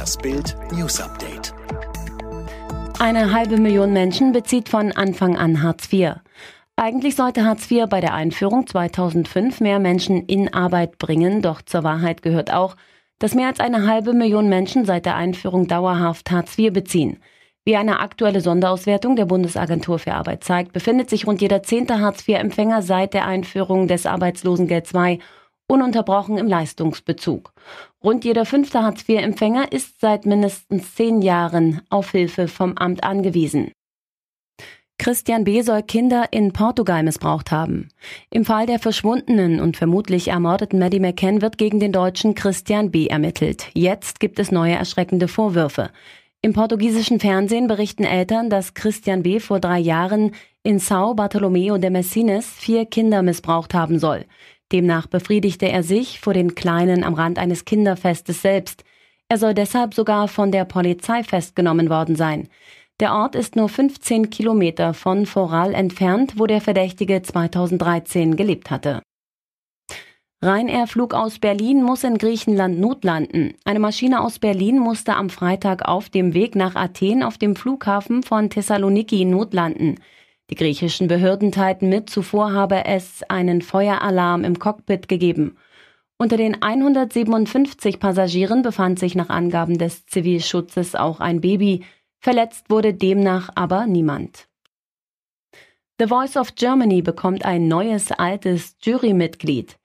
Das Bild News Update. Eine halbe Million Menschen bezieht von Anfang an Hartz IV. Eigentlich sollte Hartz IV bei der Einführung 2005 mehr Menschen in Arbeit bringen, doch zur Wahrheit gehört auch, dass mehr als eine halbe Million Menschen seit der Einführung dauerhaft Hartz IV beziehen. Wie eine aktuelle Sonderauswertung der Bundesagentur für Arbeit zeigt, befindet sich rund jeder zehnte Hartz-IV-Empfänger seit der Einführung des Arbeitslosengeld II ununterbrochen im Leistungsbezug. Rund jeder fünfte Hartz-IV-Empfänger ist seit mindestens zehn Jahren auf Hilfe vom Amt angewiesen. Christian B. soll Kinder in Portugal missbraucht haben. Im Fall der verschwundenen und vermutlich ermordeten Maddie McCann wird gegen den Deutschen Christian B. ermittelt. Jetzt gibt es neue erschreckende Vorwürfe. Im portugiesischen Fernsehen berichten Eltern, dass Christian B. vor drei Jahren in São Bartolomeo de Messines vier Kinder missbraucht haben soll. Demnach befriedigte er sich vor den Kleinen am Rand eines Kinderfestes selbst. Er soll deshalb sogar von der Polizei festgenommen worden sein. Der Ort ist nur 15 Kilometer von Foral entfernt, wo der Verdächtige 2013 gelebt hatte. Ryanair-Flug aus Berlin muss in Griechenland notlanden. Eine Maschine aus Berlin musste am Freitag auf dem Weg nach Athen auf dem Flughafen von Thessaloniki notlanden. Die griechischen Behörden teilten mit, zuvor habe es einen Feueralarm im Cockpit gegeben. Unter den 157 Passagieren befand sich nach Angaben des Zivilschutzes auch ein Baby. Verletzt wurde demnach aber niemand. The Voice of Germany bekommt ein neues altes Jurymitglied.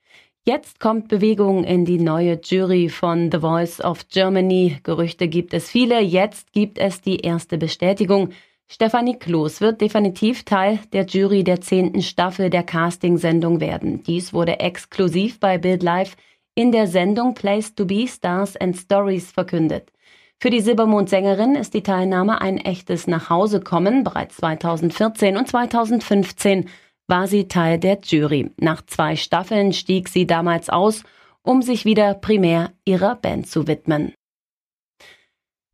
Jetzt kommt Bewegung in die neue Jury von The Voice of Germany. Gerüchte gibt es viele. Jetzt gibt es die erste Bestätigung. Stefanie Kloß wird definitiv Teil der Jury der zehnten Staffel der Casting-Sendung werden. Dies wurde exklusiv bei Bild Live in der Sendung Place to Be Stars and Stories verkündet. Für die Silbermond-Sängerin ist die Teilnahme ein echtes Nachhausekommen. Bereits 2014 und 2015 war sie Teil der Jury. Nach zwei Staffeln stieg sie damals aus, um sich wieder primär ihrer Band zu widmen.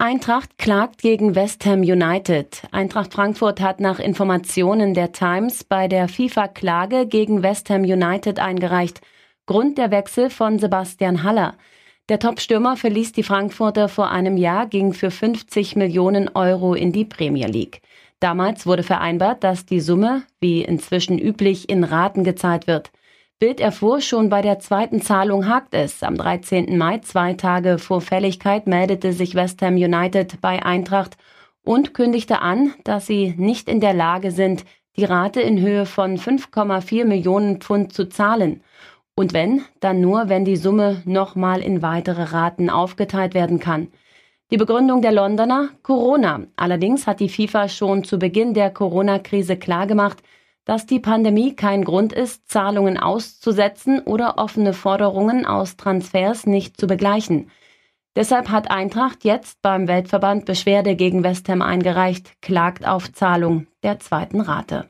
Eintracht klagt gegen West Ham United. Eintracht Frankfurt hat nach Informationen der Times bei der FIFA Klage gegen West Ham United eingereicht. Grund der Wechsel von Sebastian Haller. Der Topstürmer verließ die Frankfurter vor einem Jahr, ging für 50 Millionen Euro in die Premier League. Damals wurde vereinbart, dass die Summe, wie inzwischen üblich, in Raten gezahlt wird. Bild erfuhr, schon bei der zweiten Zahlung hakt es. Am 13. Mai, zwei Tage vor Fälligkeit, meldete sich West Ham United bei Eintracht und kündigte an, dass sie nicht in der Lage sind, die Rate in Höhe von 5,4 Millionen Pfund zu zahlen. Und wenn, dann nur, wenn die Summe nochmal in weitere Raten aufgeteilt werden kann. Die Begründung der Londoner Corona. Allerdings hat die FIFA schon zu Beginn der Corona-Krise klargemacht, dass die Pandemie kein Grund ist, Zahlungen auszusetzen oder offene Forderungen aus Transfers nicht zu begleichen. Deshalb hat Eintracht jetzt beim Weltverband Beschwerde gegen West Ham eingereicht, klagt auf Zahlung der zweiten Rate.